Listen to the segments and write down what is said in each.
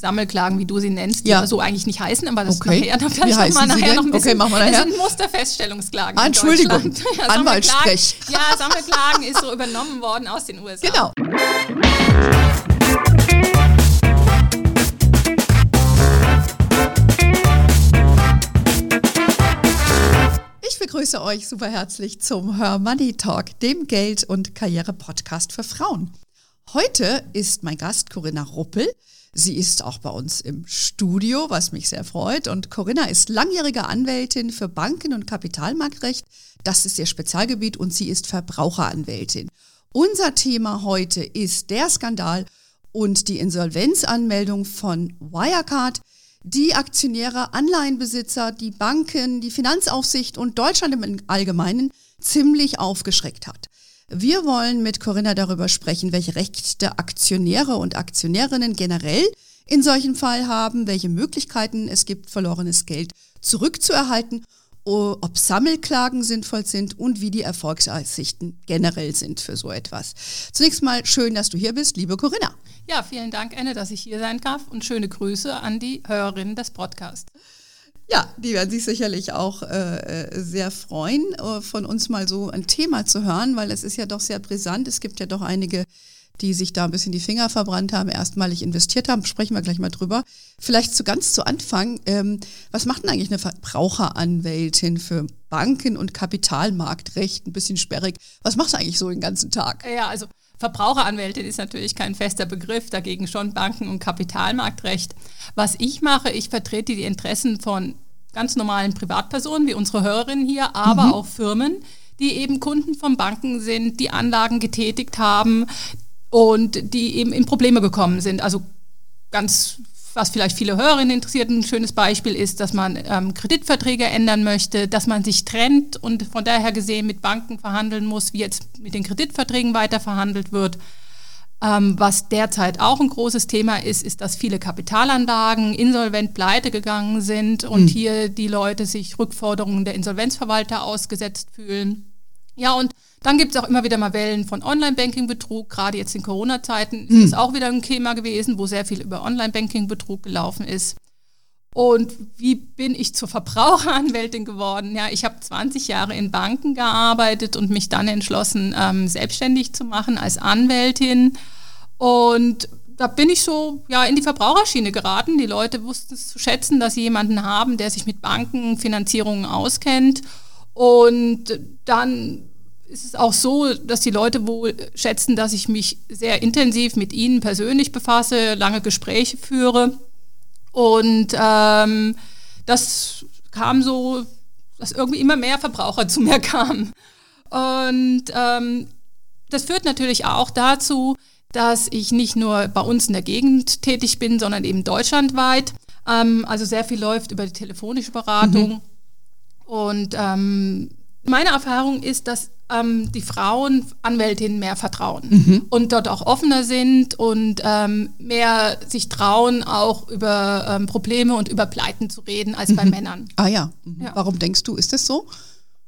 Sammelklagen, wie du sie nennst, die Ja. so eigentlich nicht heißen, aber das Okay. nachher, dann Wie vielleicht heißen noch mal nachher noch ein bisschen. Okay, machen wir nachher. Es sind Musterfeststellungsklagen. Ah, Entschuldigung. Ja, Anwaltssprech. Sammelklagen- Ja, Sammelklagen ist so übernommen worden aus den USA. Genau. Ich begrüße euch super herzlich zum Her Money Talk, dem Geld- und Karriere-Podcast für Frauen. Heute ist mein Gast Corinna Ruppel. Sie ist auch bei uns im Studio, was mich sehr freut. Und Corinna ist langjährige Anwältin für Banken- und Kapitalmarktrecht. Das ist ihr Spezialgebiet und sie ist Verbraucheranwältin. Unser Thema heute ist der Skandal und die Insolvenzanmeldung von Wirecard, die Aktionäre, Anleihenbesitzer, die Banken, die Finanzaufsicht und Deutschland im Allgemeinen ziemlich aufgeschreckt hat. Wir wollen mit Corinna darüber sprechen, welche Rechte Aktionäre und Aktionärinnen generell in solchen Fall haben, welche Möglichkeiten es gibt, verlorenes Geld zurückzuerhalten, ob Sammelklagen sinnvoll sind und wie die Erfolgsaussichten generell sind für so etwas. Zunächst mal schön, dass du hier bist, liebe Corinna. Ja, vielen Dank, Anne, dass ich hier sein darf und schöne Grüße an die Hörerinnen des Podcasts. Ja, die werden sich sicherlich auch äh, äh, sehr freuen, äh, von uns mal so ein Thema zu hören, weil es ist ja doch sehr brisant. Es gibt ja doch einige, die sich da ein bisschen die Finger verbrannt haben, erstmalig investiert haben. Sprechen wir gleich mal drüber. Vielleicht zu ganz zu Anfang, ähm, was macht denn eigentlich eine Verbraucheranwältin für Banken- und Kapitalmarktrecht? Ein bisschen sperrig. Was macht sie eigentlich so den ganzen Tag? Ja, also Verbraucheranwältin ist natürlich kein fester Begriff, dagegen schon Banken- und Kapitalmarktrecht. Was ich mache, ich vertrete die Interessen von ganz normalen Privatpersonen wie unsere Hörerinnen hier, aber auch Firmen, die eben Kunden von Banken sind, die Anlagen getätigt haben und die eben in Probleme gekommen sind. Also ganz, was vielleicht viele Hörerinnen interessiert, ein schönes Beispiel ist, dass man ähm, Kreditverträge ändern möchte, dass man sich trennt und von daher gesehen mit Banken verhandeln muss, wie jetzt mit den Kreditverträgen weiter verhandelt wird. Ähm, was derzeit auch ein großes Thema ist, ist, dass viele Kapitalanlagen insolvent pleite gegangen sind und hier die Leute sich Rückforderungen der Insolvenzverwalter ausgesetzt fühlen. Ja, und dann gibt es auch immer wieder mal Wellen von Online-Banking-Betrug. Gerade jetzt in Corona-Zeiten ist es auch wieder ein Thema gewesen, wo sehr viel über Online-Banking-Betrug gelaufen ist. Und wie bin ich zur Verbraucheranwältin geworden? Ja, ich habe 20 Jahre in Banken gearbeitet und mich dann entschlossen, ähm, selbstständig zu machen als Anwältin. Und da bin ich so ja, in die Verbraucherschiene geraten. Die Leute wussten es zu schätzen, dass sie jemanden haben, der sich mit Bankenfinanzierungen auskennt. Und dann ist es auch so, dass die Leute wohl schätzen, dass ich mich sehr intensiv mit ihnen persönlich befasse, lange Gespräche führe. Und ähm, das kam so, dass irgendwie immer mehr Verbraucher zu mir kamen. Und ähm, das führt natürlich auch dazu, dass ich nicht nur bei uns in der Gegend tätig bin, sondern eben deutschlandweit. Ähm, also sehr viel läuft über die telefonische Beratung. Und ähm, meine Erfahrung ist, dass ähm, die Frauen Anwältinnen mehr vertrauen und dort auch offener sind und ähm, mehr sich trauen, auch über ähm, Probleme und über Pleiten zu reden als bei Männern. Ah ja. Mhm. Ja. Warum denkst du, ist das so?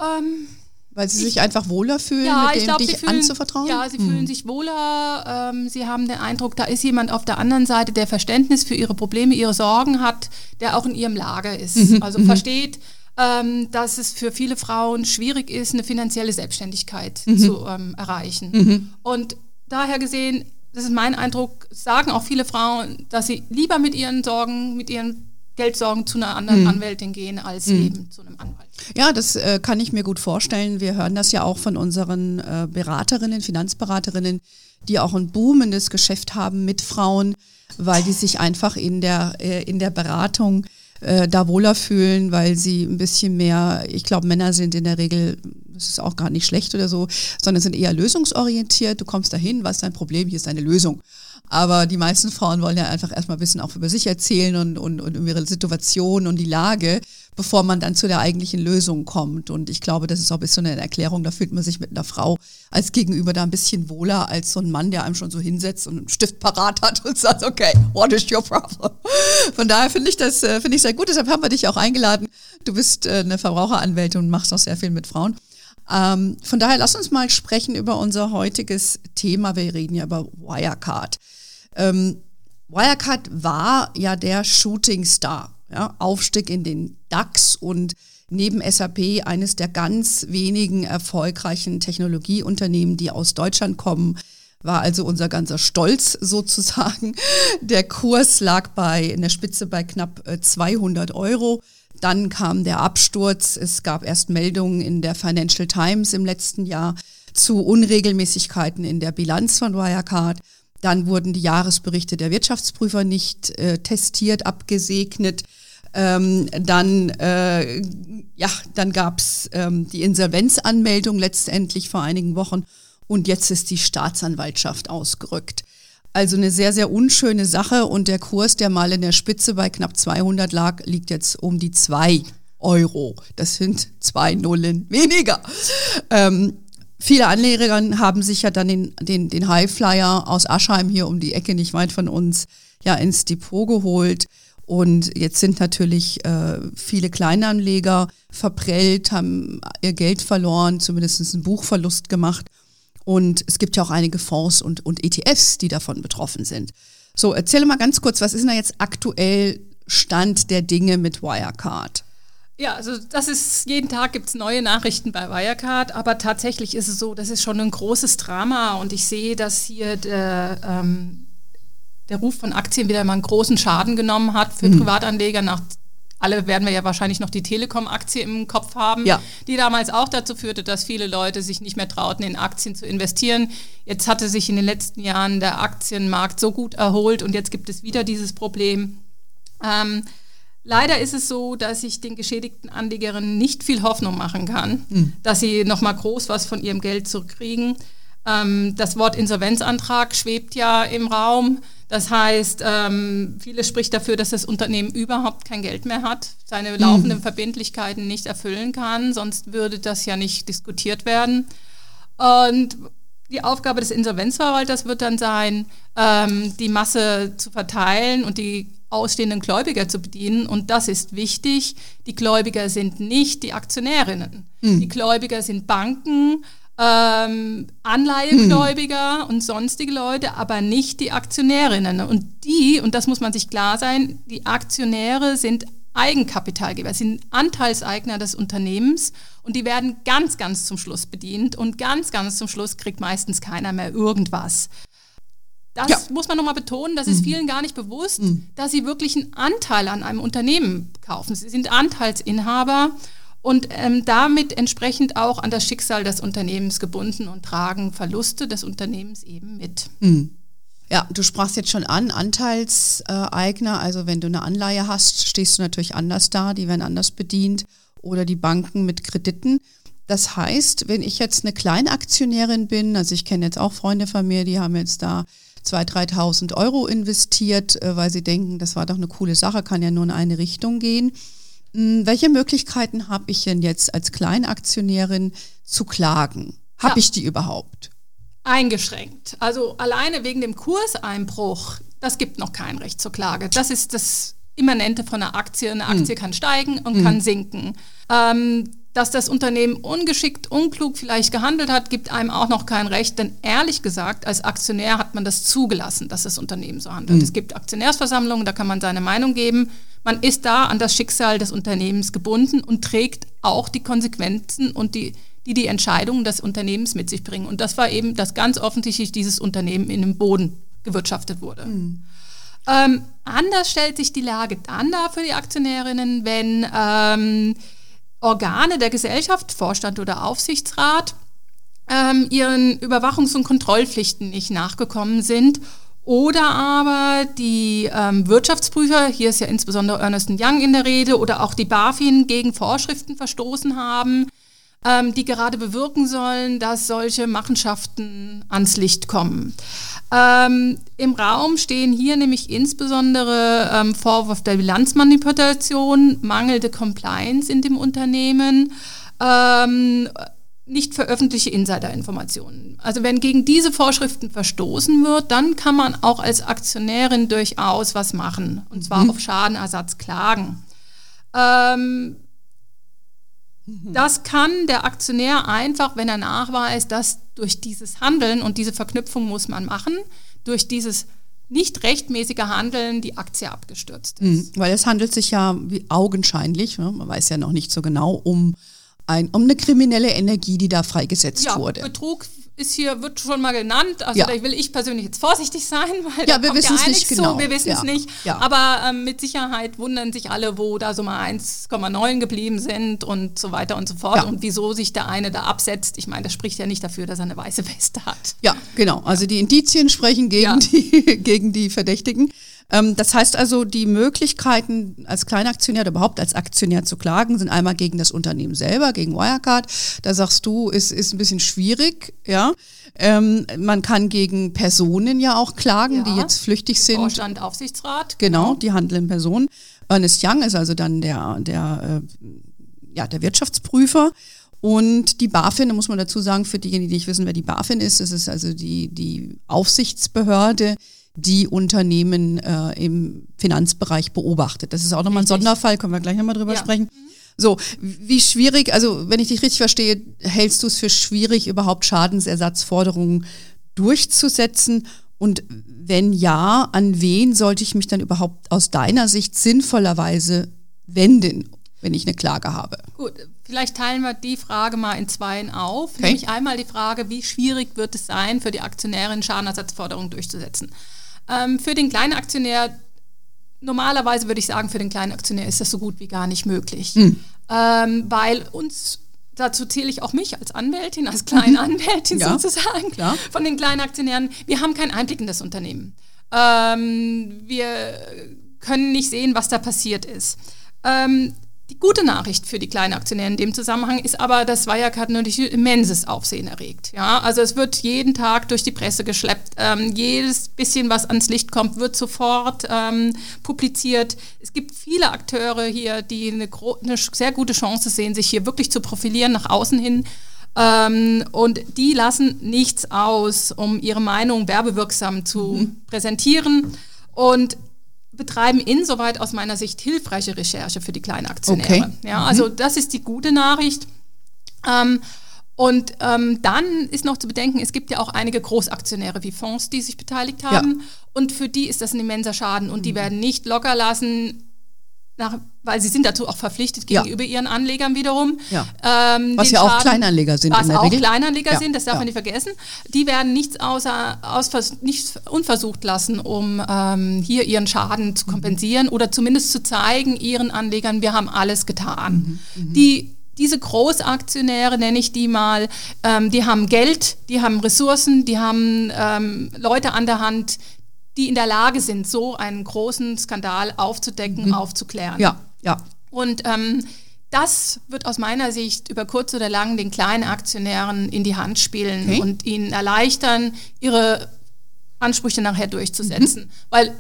Ähm, Weil sie sich einfach wohler fühlen, ja, mit ich dem glaube, sie dich fühlen, anzuvertrauen? ja, sie fühlen sich wohler. Ähm, sie haben den Eindruck, da ist jemand auf der anderen Seite, der Verständnis für ihre Probleme, ihre Sorgen hat, der auch in ihrem Lager ist. Mhm, also versteht, ähm, dass es für viele Frauen schwierig ist, eine finanzielle Selbstständigkeit Mhm. zu ähm, erreichen. Und daher gesehen, das ist mein Eindruck, sagen auch viele Frauen, dass sie lieber mit ihren Sorgen, mit ihren Geldsorgen zu einer Mhm. anderen Anwältin gehen, als eben zu einem Anwalt. Ja, das äh, kann ich mir gut vorstellen. Wir hören das ja auch von unseren äh, Beraterinnen, Finanzberaterinnen, die auch ein boomendes Geschäft haben mit Frauen, weil die sich einfach in der, äh, in der Beratung äh, da wohler fühlen, weil sie ein bisschen mehr, ich glaube, Männer sind in der Regel, das ist auch gar nicht schlecht oder so, sondern sind eher lösungsorientiert. Du kommst dahin, was ist dein Problem, hier ist deine Lösung. Aber die meisten Frauen wollen ja einfach erstmal ein bisschen auch über sich erzählen und, und, und über ihre Situation und die Lage, bevor man dann zu der eigentlichen Lösung kommt. Und ich glaube, das ist auch ein bisschen eine Erklärung, da fühlt man sich mit einer Frau als Gegenüber da ein bisschen wohler als so ein Mann, der einem schon so hinsetzt und einen Stift parat hat und sagt, okay, what is your problem? Von daher finde ich das äh, finde ich sehr gut. Deshalb haben wir dich auch eingeladen. Du bist äh, eine Verbraucheranwältin und machst auch sehr viel mit Frauen. Ähm, von daher lass uns mal sprechen über unser heutiges Thema. Wir reden ja über Wirecard. Ähm, Wirecard war ja der Shooting Star, ja, Aufstieg in den DAX und neben SAP eines der ganz wenigen erfolgreichen Technologieunternehmen, die aus Deutschland kommen, war also unser ganzer Stolz sozusagen. Der Kurs lag bei, in der Spitze bei knapp 200 äh, Euro. Dann kam der Absturz. Es gab erst Meldungen in der Financial Times im letzten Jahr zu Unregelmäßigkeiten in der Bilanz von Wirecard. Dann wurden die Jahresberichte der Wirtschaftsprüfer nicht äh, testiert, abgesegnet. Ähm, dann äh, ja, dann gab es ähm, die Insolvenzanmeldung letztendlich vor einigen Wochen und jetzt ist die Staatsanwaltschaft ausgerückt. Also eine sehr, sehr unschöne Sache und der Kurs, der mal in der Spitze bei knapp 200 lag, liegt jetzt um die 2 Euro. Das sind zwei Nullen weniger. Ähm, viele Anleger haben sich ja dann den, den, den Highflyer aus Aschheim hier um die Ecke, nicht weit von uns, ja ins Depot geholt. Und jetzt sind natürlich äh, viele Kleinanleger verprellt, haben ihr Geld verloren, zumindest einen Buchverlust gemacht. Und es gibt ja auch einige Fonds und, und ETFs, die davon betroffen sind. So, erzähle mal ganz kurz, was ist denn da jetzt aktuell Stand der Dinge mit Wirecard? Ja, also das ist, jeden Tag gibt es neue Nachrichten bei Wirecard, aber tatsächlich ist es so, das ist schon ein großes Drama und ich sehe, dass hier der, ähm, der Ruf von Aktien wieder mal einen großen Schaden genommen hat für mhm. Privatanleger nach alle werden wir ja wahrscheinlich noch die Telekom-Aktie im Kopf haben, ja. die damals auch dazu führte, dass viele Leute sich nicht mehr trauten, in Aktien zu investieren. Jetzt hatte sich in den letzten Jahren der Aktienmarkt so gut erholt und jetzt gibt es wieder dieses Problem. Ähm, leider ist es so, dass ich den geschädigten Anlegerinnen nicht viel Hoffnung machen kann, mhm. dass sie nochmal groß was von ihrem Geld zurückkriegen. Ähm, das Wort Insolvenzantrag schwebt ja im Raum. Das heißt, ähm, vieles spricht dafür, dass das Unternehmen überhaupt kein Geld mehr hat, seine laufenden mhm. Verbindlichkeiten nicht erfüllen kann, sonst würde das ja nicht diskutiert werden. Und die Aufgabe des Insolvenzverwalters wird dann sein, ähm, die Masse zu verteilen und die ausstehenden Gläubiger zu bedienen. Und das ist wichtig. Die Gläubiger sind nicht die Aktionärinnen. Mhm. Die Gläubiger sind Banken, ähm, Anleihegläubiger hm. und sonstige Leute, aber nicht die Aktionärinnen. Und die, und das muss man sich klar sein, die Aktionäre sind Eigenkapitalgeber, sind Anteilseigner des Unternehmens und die werden ganz, ganz zum Schluss bedient und ganz, ganz zum Schluss kriegt meistens keiner mehr irgendwas. Das ja. muss man nochmal betonen, das ist mhm. vielen gar nicht bewusst, mhm. dass sie wirklich einen Anteil an einem Unternehmen kaufen. Sie sind Anteilsinhaber und ähm, damit entsprechend auch an das Schicksal des Unternehmens gebunden und tragen Verluste des Unternehmens eben mit. Mhm. Ja, du sprachst jetzt schon an, Anteilseigner, also wenn du eine Anleihe hast, stehst du natürlich anders da, die werden anders bedient oder die Banken mit Krediten. Das heißt, wenn ich jetzt eine Kleinaktionärin bin, also ich kenne jetzt auch Freunde von mir, die haben jetzt da 2.000, 3.000 Euro investiert, äh, weil sie denken, das war doch eine coole Sache, kann ja nur in eine Richtung gehen. Hm, welche Möglichkeiten habe ich denn jetzt als Kleinaktionärin zu klagen? Habe ja. ich die überhaupt? Eingeschränkt. Also alleine wegen dem Kurseinbruch, das gibt noch kein Recht zur Klage. Das ist das Immanente von einer Aktie. Eine hm. Aktie hm. kann steigen und hm. kann sinken. Ähm, dass das Unternehmen ungeschickt, unklug vielleicht gehandelt hat, gibt einem auch noch kein Recht, denn ehrlich gesagt, als Aktionär hat man das zugelassen, dass das Unternehmen so handelt. Mhm. Es gibt Aktionärsversammlungen, da kann man seine Meinung geben. Man ist da an das Schicksal des Unternehmens gebunden und trägt auch die Konsequenzen und die, die die Entscheidungen des Unternehmens mit sich bringen. Und das war eben, dass ganz offensichtlich dieses Unternehmen in den Boden gewirtschaftet wurde. Mhm. Ähm, anders stellt sich die Lage dann da für die Aktionärinnen, wenn ähm, Organe der Gesellschaft, Vorstand oder Aufsichtsrat, ähm, ihren Überwachungs- und Kontrollpflichten nicht nachgekommen sind oder aber die ähm, Wirtschaftsprüfer, hier ist ja insbesondere Ernest Young in der Rede, oder auch die BaFin gegen Vorschriften verstoßen haben, ähm, die gerade bewirken sollen, dass solche Machenschaften ans Licht kommen. Ähm, Im Raum stehen hier nämlich insbesondere ähm, Vorwurf der Bilanzmanipulation, mangelnde Compliance in dem Unternehmen, ähm, nicht veröffentlichte Insiderinformationen. Also wenn gegen diese Vorschriften verstoßen wird, dann kann man auch als Aktionärin durchaus was machen, und zwar mhm. auf Schadenersatz klagen. Ähm. Das kann der Aktionär einfach, wenn er nachweist, dass durch dieses Handeln, und diese Verknüpfung muss man machen, durch dieses nicht rechtmäßige Handeln die Aktie abgestürzt ist. Mhm, weil es handelt sich ja wie augenscheinlich, ne, man weiß ja noch nicht so genau, um, ein, um eine kriminelle Energie, die da freigesetzt ja, wurde. Betrug ist hier, wird schon mal genannt. Also Ja. da will ich persönlich jetzt vorsichtig sein, weil Ja, da wir wissen's ja nicht genau. Zu. Wir wissen es Ja. nicht. Aber ähm, mit Sicherheit wundern sich alle, wo da so mal 1,9 geblieben sind und so weiter und so fort. Und wieso sich der eine da absetzt. Ich meine, das spricht ja nicht dafür, dass er eine weiße Weste hat. Ja, genau. Also die Indizien sprechen gegen, die, gegen die Verdächtigen. Ähm, das heißt also, die Möglichkeiten als Kleinaktionär oder überhaupt als Aktionär zu klagen, sind einmal gegen das Unternehmen selber, gegen Wirecard. Da sagst du, es ist ein bisschen schwierig, ja. Ähm, man kann gegen Personen ja auch klagen, Ja. die jetzt flüchtig sind. Vorstand, Aufsichtsrat. Genau, die handelnden Personen. Ernest Young ist also dann der, der, äh, ja, der Wirtschaftsprüfer. Und die BaFin, da muss man dazu sagen, für diejenigen, die nicht wissen, wer die BaFin ist, das ist also die, die Aufsichtsbehörde, die Unternehmen äh, im Finanzbereich beobachtet. Das ist auch nochmal ein. Sonderfall, können wir gleich nochmal drüber Ja. sprechen. So, wie schwierig, also wenn ich dich richtig verstehe, hältst du es für schwierig, überhaupt Schadensersatzforderungen durchzusetzen? Und wenn ja, an wen sollte ich mich dann überhaupt aus deiner Sicht sinnvollerweise wenden, wenn ich eine Klage habe? Gut, vielleicht teilen wir die Frage mal in zweien auf. Okay. Nämlich einmal die Frage, wie schwierig wird es sein, für die Aktionärin Schadenersatzforderungen durchzusetzen. Ähm, für den kleinen Aktionär, normalerweise würde ich sagen, für den kleinen Aktionär ist das so gut wie gar nicht möglich. Hm. Ähm, weil uns, dazu zähle ich auch mich als Anwältin, als kleine Anwältin Mhm. Ja, sozusagen, klar. von den kleinen Aktionären, wir haben keinen Einblick in das Unternehmen. Ähm, wir können nicht sehen, was da passiert ist. Ähm, die gute Nachricht für die kleinen Aktionäre in dem Zusammenhang ist aber, dass Wirecard natürlich immenses Aufsehen erregt. Ja, also es wird jeden Tag durch die Presse geschleppt. Ähm, jedes bisschen, was ans Licht kommt, wird sofort ähm, publiziert. Es gibt viele Akteure hier, die eine, eine sehr gute Chance sehen, sich hier wirklich zu profilieren nach außen hin. Ähm, und die lassen nichts aus, um ihre Meinung werbewirksam zu präsentieren. Und betreiben insoweit aus meiner Sicht hilfreiche Recherche für die kleinen Aktionäre. Okay. Ja, also das ist die gute Nachricht. Ähm, und ähm, dann ist noch zu bedenken, es gibt ja auch einige Großaktionäre wie Fonds, die sich beteiligt haben. Und für die ist das ein immenser Schaden. Und Mhm. die werden nicht locker lassen, nach, weil sie sind dazu auch verpflichtet Ja. gegenüber ihren Anlegern wiederum. Ja. Ähm, Was ja auch Schaden- Kleinanleger sind Was auch Regel. Kleinanleger Ja, sind, das darf ja. man nicht vergessen. Die werden nichts außer aus, nichts unversucht lassen, um ähm, hier ihren Schaden Mhm. zu kompensieren oder zumindest zu zeigen ihren Anlegern, wir haben alles getan. Mhm, Die diese Großaktionäre, nenne ich die mal, ähm, die haben Geld, die haben Ressourcen, die haben ähm, Leute an der Hand, die in der Lage sind, so einen großen Skandal aufzudecken, aufzuklären. Mhm. Ja, ja. Und ähm, das wird aus meiner Sicht über kurz oder lang den kleinen Aktionären in die Hand spielen Okay. und ihnen erleichtern, ihre Ansprüche nachher durchzusetzen. Weil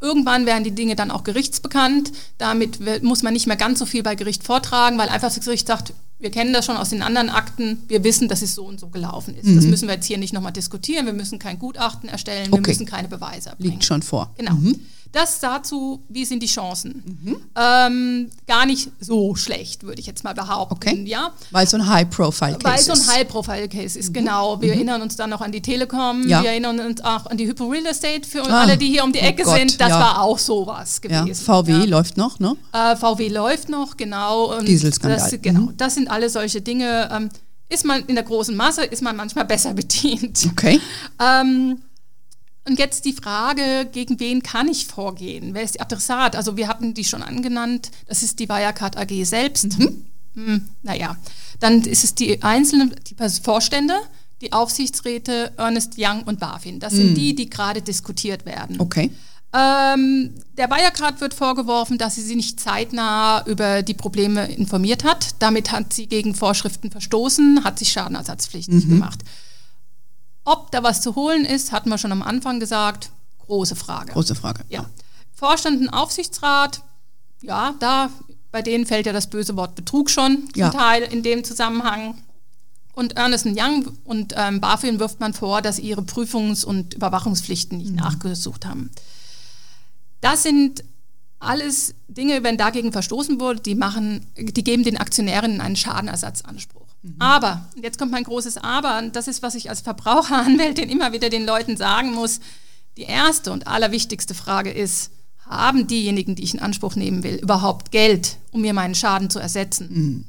irgendwann werden die Dinge dann auch gerichtsbekannt. Damit muss man nicht mehr ganz so viel bei Gericht vortragen, weil einfach das Gericht sagt, wir kennen das schon aus den anderen Akten, wir wissen, dass es so und so gelaufen ist. Das müssen wir jetzt hier nicht nochmal diskutieren, wir müssen kein Gutachten erstellen, wir Okay. müssen keine Beweise erbringen. Liegt schon vor. Genau. Das dazu, wie sind die Chancen? Ähm, gar nicht so schlecht, würde ich jetzt mal behaupten. Okay. Ja? Weil es so ein High-Profile-Case Weil so ein ist. High-Profile-Case ist, genau. Wir erinnern uns dann noch an die Telekom, Ja. wir erinnern uns auch an die Hypo Real Estate für Ah, alle, die hier um die oh Ecke Gott, sind. Das ja. war auch sowas ja, gewesen. VW Ja. läuft noch, ne? Äh, VW läuft noch, genau. Und Dieselskandal. Das, genau, das sind alle solche Dinge. Ähm, ist man in der großen Masse, ist man manchmal besser bedient. Okay. Ähm, und jetzt die Frage, gegen wen kann ich vorgehen? Wer ist die Adressat? Also wir hatten die schon angenannt. Das ist die Wirecard AG selbst. Hm, naja, dann ist es die einzelnen die Vorstände, die Aufsichtsräte, Ernest Young und BaFin. Das sind die, die gerade diskutiert werden. Okay. Ähm, der Wirecard wird vorgeworfen, dass sie sie nicht zeitnah über die Probleme informiert hat. Damit hat sie gegen Vorschriften verstoßen, hat sich schadenersatzpflichtig gemacht. Ob da was zu holen ist, hatten wir schon am Anfang gesagt. Große Frage. Große Frage. Ja. Vorstand und Aufsichtsrat, ja, da bei denen fällt ja das böse Wort Betrug schon zum Ja. Teil in dem Zusammenhang. Und Ernest Young und ähm, BaFin wirft man vor, dass sie ihre Prüfungs- und Überwachungspflichten nicht nachgesucht haben. Das sind alles Dinge, wenn dagegen verstoßen wurde, die machen, die geben den Aktionären einen Schadenersatzanspruch. Aber, und jetzt kommt mein großes Aber, und das ist, was ich als Verbraucheranwältin immer wieder den Leuten sagen muss, Die erste und allerwichtigste Frage ist, haben diejenigen, die ich in Anspruch nehmen will, überhaupt Geld, um mir meinen Schaden zu ersetzen? Mhm.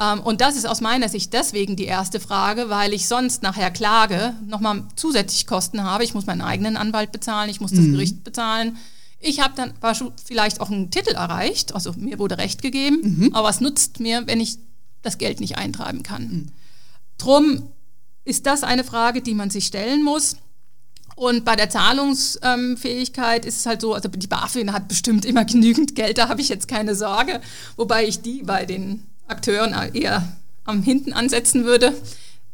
Ähm, und das ist aus meiner Sicht deswegen die erste Frage, weil ich sonst nachher klage, nochmal zusätzlich Kosten habe. Ich muss meinen eigenen Anwalt bezahlen, ich muss das mhm. Gericht bezahlen. Ich habe dann vielleicht auch einen Titel erreicht, also mir wurde Recht gegeben, mhm. aber was nutzt mir, wenn ich das Geld nicht eintreiben kann? Mhm. Drum ist das eine Frage, die man sich stellen muss. Und bei der Zahlungsfähigkeit ist es halt so, also die BaFin hat bestimmt immer genügend Geld, da habe ich jetzt keine Sorge, wobei ich die bei den Akteuren eher am Hinten ansetzen würde,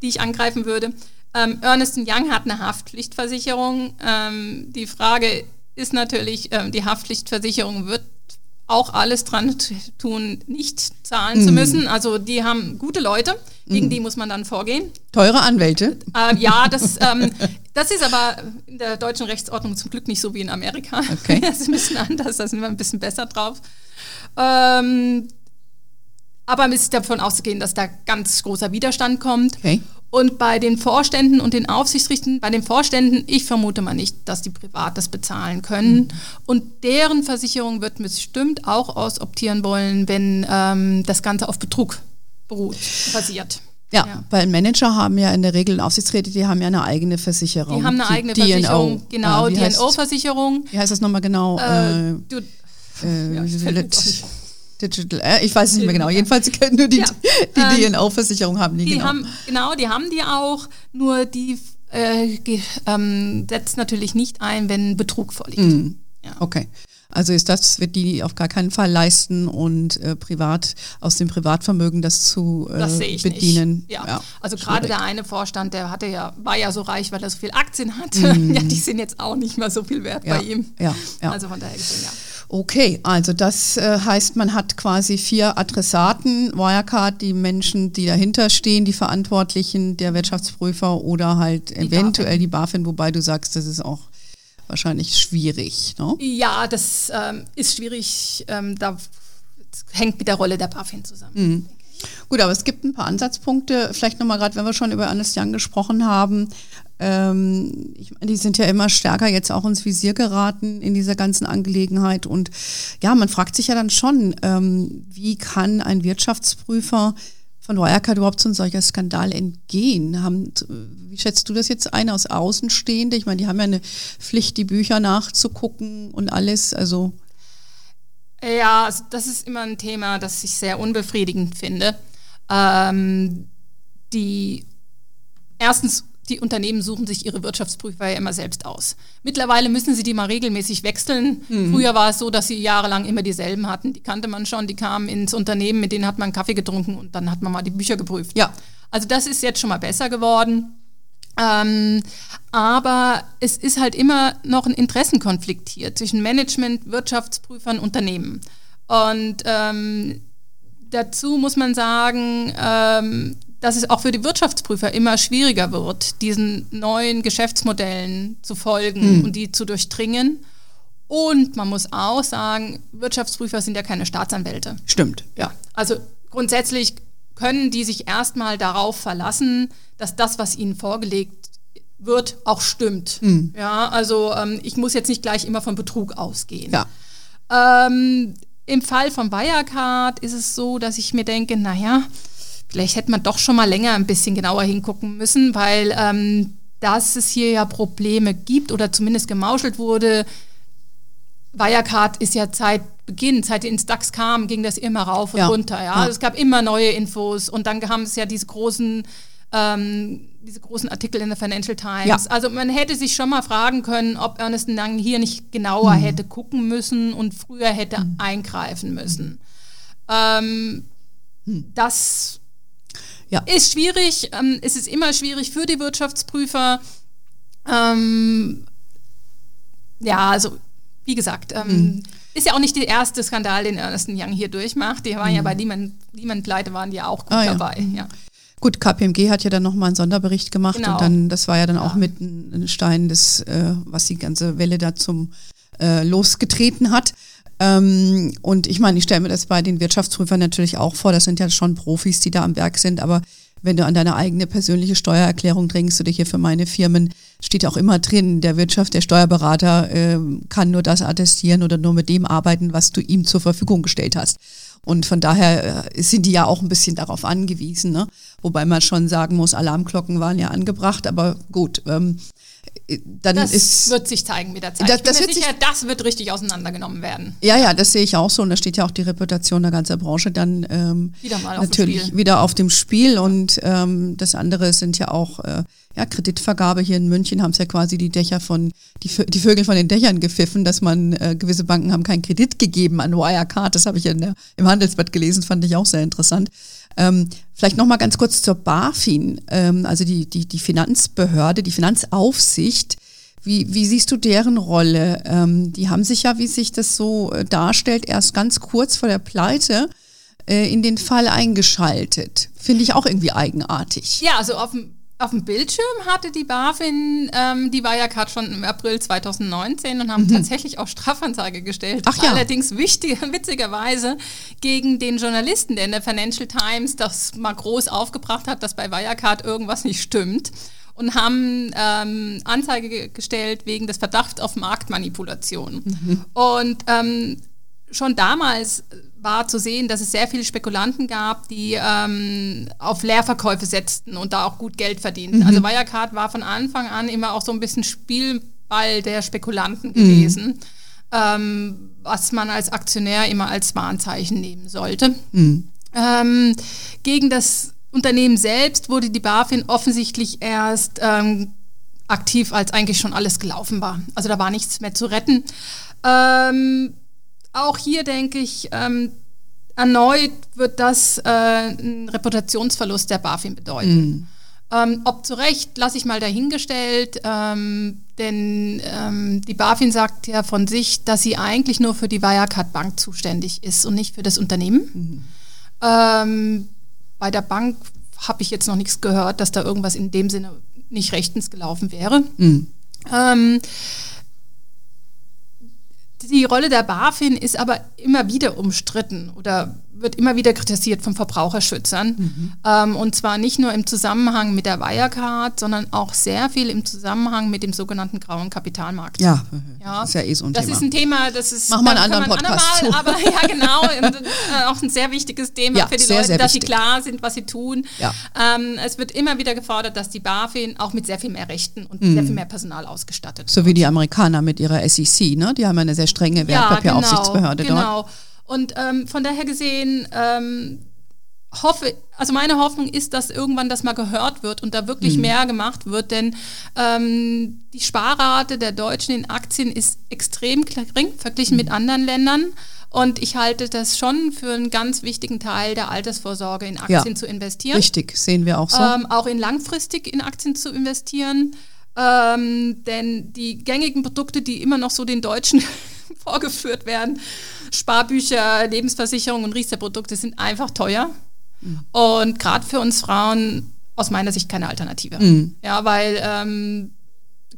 die ich angreifen würde. Ähm, Ernest Young hat eine Haftpflichtversicherung. Ähm, die Frage ist natürlich, ähm, die Haftpflichtversicherung wird auch alles dran tun, nicht zahlen mhm. zu müssen. Also die haben gute Leute, gegen mhm. die muss man dann vorgehen. Teure Anwälte? Äh, ja, das, ähm, das ist aber in der deutschen Rechtsordnung zum Glück nicht so wie in Amerika. Okay. Das ist ein bisschen anders, da sind wir ein bisschen besser drauf. Ähm, aber es ist davon auszugehen, dass da ganz großer Widerstand kommt. Okay. Und bei den Vorständen und den Aufsichtsrichten, bei den Vorständen, ich vermute mal nicht, dass die privat das bezahlen können. Mhm. Und deren Versicherung wird bestimmt auch ausoptieren wollen, wenn ähm, das Ganze auf Betrug beruht, basiert. Ja, ja, weil Manager haben ja in der Regel Aufsichtsräte, die haben ja eine eigene Versicherung. Die haben eine eigene Versicherung, genau, äh, DNO-Versicherung. Wie heißt das nochmal genau? Äh, äh, du, äh, ja, Digital, äh, ich weiß es nicht mehr genau. Jedenfalls können nur die, ja. die ähm, DNO-Versicherung haben die, die genau. Haben, genau, die haben die auch, nur die äh, ähm, setzt natürlich nicht ein, wenn Betrug vorliegt. Mhm. Ja. Okay. Also ist das, wird die auf gar keinen Fall leisten und äh, privat aus dem Privatvermögen das zu äh, das bedienen. Ja. ja. Also gerade der eine Vorstand, der hatte ja, war ja so reich, weil er so viel Aktien hatte. Mm. Ja, die sind jetzt auch nicht mehr so viel wert ja. bei ihm. Ja. ja. Also von daher gesehen, ja. Okay, also das äh, heißt, man hat quasi vier Adressaten, Wirecard, die Menschen, die dahinter stehen, die Verantwortlichen, der Wirtschaftsprüfer oder halt die eventuell BaFin. die BaFin, wobei du sagst, das ist auch wahrscheinlich schwierig. Ne? Ja, das ähm, ist schwierig, ähm, da hängt mit der Rolle der BaFin zusammen. Mhm. Gut, aber es gibt ein paar Ansatzpunkte, vielleicht nochmal gerade, wenn wir schon über Ernest Young gesprochen haben. Ähm, ich die sind ja immer stärker jetzt auch ins Visier geraten in dieser ganzen Angelegenheit. Und ja, man fragt sich ja dann schon, ähm, wie kann ein Wirtschaftsprüfer von Wirecard überhaupt so ein solcher Skandal entgehen? Haben, wie schätzt du das jetzt ein aus Außenstehende? Ich meine, die haben ja eine Pflicht, die Bücher nachzugucken und alles. Also ja, also das ist immer ein Thema, das ich sehr unbefriedigend finde. Ähm, die erstens die Unternehmen suchen sich ihre Wirtschaftsprüfer ja immer selbst aus. Mittlerweile müssen sie die mal regelmäßig wechseln. Mhm. Früher war es so, dass sie jahrelang immer dieselben hatten. Die kannte man schon, die kamen ins Unternehmen, mit denen hat man Kaffee getrunken und dann hat man mal die Bücher geprüft. Ja. Also das ist jetzt schon mal besser geworden. Ähm, aber es ist halt immer noch ein Interessenkonflikt hier zwischen Management, Wirtschaftsprüfern, Unternehmen. Und ähm, dazu muss man sagen, ähm, dass es auch für die Wirtschaftsprüfer immer schwieriger wird, diesen neuen Geschäftsmodellen zu folgen mhm. und die zu durchdringen. Und man muss auch sagen, Wirtschaftsprüfer sind ja keine Staatsanwälte. Stimmt. Ja. Also grundsätzlich können die sich erstmal darauf verlassen, dass das, was ihnen vorgelegt wird, auch stimmt. Mhm. Ja, also ähm, ich muss jetzt nicht gleich immer von Betrug ausgehen. Ja. Ähm, Im Fall von Wirecard ist es so, dass ich mir denke, naja, vielleicht hätte man doch schon mal länger ein bisschen genauer hingucken müssen, weil ähm, dass es hier ja Probleme gibt oder zumindest gemauschelt wurde. Wirecard ist ja seit Beginn, seit die ins DAX kam, ging das immer rauf und ja. runter. Ja? ja. Es gab immer neue Infos und dann haben es ja diese großen, ähm, diese großen Artikel in der Financial Times. Ja. Also man hätte sich schon mal fragen können, ob Ernest Young hier nicht genauer mhm. hätte gucken müssen und früher hätte mhm. eingreifen müssen. Ähm, mhm. Das ja. Ist schwierig. Ähm, es ist immer schwierig für die Wirtschaftsprüfer. Ähm, ja, also wie gesagt, ähm, mhm. ist ja auch nicht der erste Skandal, den Ernest Young hier durchmacht. Die waren mhm. ja bei Lehman, Lehman Pleite waren die ja auch gut ah, dabei. Ja. ja. Gut, KPMG hat ja dann nochmal einen Sonderbericht gemacht genau. und dann, das war ja dann ja. auch mit einem Stein, des, äh, was die ganze Welle da zum äh, losgetreten hat. Ähm, und ich meine, ich stelle mir das bei den Wirtschaftsprüfern natürlich auch vor, das sind ja schon Profis, die da am Werk sind, aber wenn du an deine eigene persönliche Steuererklärung denkst oder hier für meine Firmen, steht auch immer drin, der Wirtschaft, der Steuerberater äh, kann nur das attestieren oder nur mit dem arbeiten, was du ihm zur Verfügung gestellt hast. Und von daher äh, sind die ja auch ein bisschen darauf angewiesen. Ne? Wobei man schon sagen muss, Alarmglocken waren ja angebracht, aber gut. Ähm, dann das ist, wird sich zeigen mit der Zeit. Das, das, wird sicher, sich, das wird richtig auseinandergenommen werden. Ja, ja, das sehe ich auch so. Und da steht ja auch die Reputation der ganzen Branche dann ähm, wieder mal natürlich wieder auf dem Spiel. Und ähm, das andere sind ja auch äh, ja, Kreditvergabe. Hier in München haben es ja quasi die Dächer von, die, die Vögel von den Dächern gepfiffen, dass man, äh, gewisse Banken haben keinen Kredit gegeben an Wirecard. Das habe ich ja der, im Handelsblatt gelesen, fand ich auch sehr interessant. Ähm, vielleicht noch mal ganz kurz zur BaFin, ähm, also die, die, die Finanzbehörde, die Finanzaufsicht. Wie, wie siehst du deren Rolle? Ähm, die haben sich ja, wie sich das so äh, darstellt, erst ganz kurz vor der Pleite äh, in den Fall eingeschaltet. Finde ich auch irgendwie eigenartig. Ja, also dem auf dem Bildschirm hatte die BaFin ähm, die Wirecard schon im April 2019 und haben mhm. tatsächlich auch Strafanzeige gestellt. Ach ja. Allerdings wichtig, witzigerweise gegen den Journalisten, der in der Financial Times das mal groß aufgebracht hat, dass bei Wirecard irgendwas nicht stimmt und haben ähm, Anzeige gestellt wegen des Verdachts auf Marktmanipulation. Mhm. Und ähm, schon damals war zu sehen, dass es sehr viele Spekulanten gab, die ähm, auf Leerverkäufe setzten und da auch gut Geld verdienten. Mhm. Also Wirecard war von Anfang an immer auch so ein bisschen Spielball der Spekulanten mhm. gewesen, ähm, was man als Aktionär immer als Warnzeichen nehmen sollte. Mhm. Ähm, gegen das Unternehmen selbst wurde die BaFin offensichtlich erst ähm, aktiv, als eigentlich schon alles gelaufen war. Also da war nichts mehr zu retten. Ähm, auch hier denke ich, ähm, erneut wird das äh, ein Reputationsverlust der BaFin bedeuten. Mhm. Ähm, ob zu Recht, lasse ich mal dahingestellt, ähm, denn ähm, die BaFin sagt ja von sich, dass sie eigentlich nur für die Wirecard Bank zuständig ist und nicht für das Unternehmen. Mhm. Ähm, bei der Bank habe ich jetzt noch nichts gehört, dass da irgendwas in dem Sinne nicht rechtens gelaufen wäre. Mhm. Die Rolle der BaFin ist aber immer wieder umstritten oder wird immer wieder kritisiert von Verbraucherschützern. Mhm. Ähm, und zwar nicht nur im Zusammenhang mit der Wirecard, sondern auch sehr viel im Zusammenhang mit dem sogenannten grauen Kapitalmarkt. Ja, ja. ist ja eh so ein das Thema. Das ist ein Thema, das ist. Machen wir einen anderen Podcast. Andermal, aber ja, genau. und, äh, auch ein sehr wichtiges Thema ja, für die sehr, Leute, sehr dass wichtig. sie klar sind, was sie tun. Ja. Ähm, es wird immer wieder gefordert, dass die BaFin auch mit sehr viel mehr Rechten und mhm. sehr viel mehr Personal ausgestattet So wird. wie die Amerikaner mit ihrer SEC, ne? Die haben eine sehr strenge Wertpapieraufsichtsbehörde ja, genau, dort. Genau. Und ähm, von daher gesehen ähm, hoffe, also meine Hoffnung ist, dass irgendwann das mal gehört wird und da wirklich mhm. mehr gemacht wird, denn ähm, die Sparrate der Deutschen in Aktien ist extrem gering verglichen mhm. mit anderen Ländern. Und ich halte das schon für einen ganz wichtigen Teil der Altersvorsorge, in Aktien ja, zu investieren. Richtig, sehen wir auch so. Ähm, auch in langfristig in Aktien zu investieren. Ähm, denn die gängigen Produkte, die immer noch so den Deutschen vorgeführt werden, Sparbücher, Lebensversicherung und Riester-Produkte sind einfach teuer. Mhm. Und gerade für uns Frauen aus meiner Sicht keine Alternative. Mhm. Ja, weil ähm,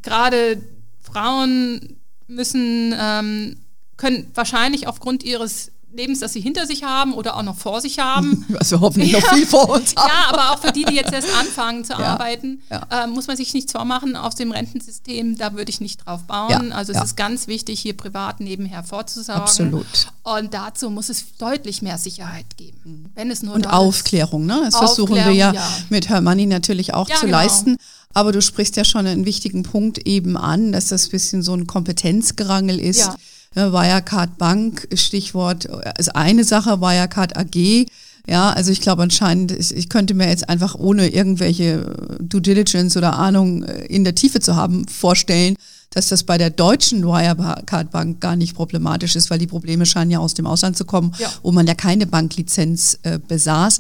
gerade Frauen müssen, ähm, können wahrscheinlich aufgrund ihres Lebens, das sie hinter sich haben oder auch noch vor sich haben. Was wir hoffentlich ja. noch viel vor uns haben. Ja, aber auch für die, die jetzt erst anfangen zu ja. arbeiten, ja. Äh, muss man sich nichts vormachen auf dem Rentensystem. Da würde ich nicht drauf bauen. Also es ist ganz wichtig, hier privat nebenher vorzusorgen. Absolut. Und dazu muss es deutlich mehr Sicherheit geben. Mhm. Wenn es nur Und Aufklärung, ne? Das Aufklärung, versuchen wir ja, mit Hermanni natürlich auch zu genau. leisten. Aber du sprichst ja schon einen wichtigen Punkt eben an, dass das ein bisschen so ein Kompetenzgerangel ist. Ne, Wirecard Bank, Stichwort, ist eine Sache, Wirecard AG. Ja, also ich glaube anscheinend, ich, ich könnte mir jetzt einfach ohne irgendwelche Due Diligence oder Ahnung äh, in der Tiefe zu haben, vorstellen, dass das bei der deutschen Wirecard Bank gar nicht problematisch ist, weil die Probleme scheinen ja aus dem Ausland zu kommen, ja. wo man ja keine Banklizenz äh, besaß.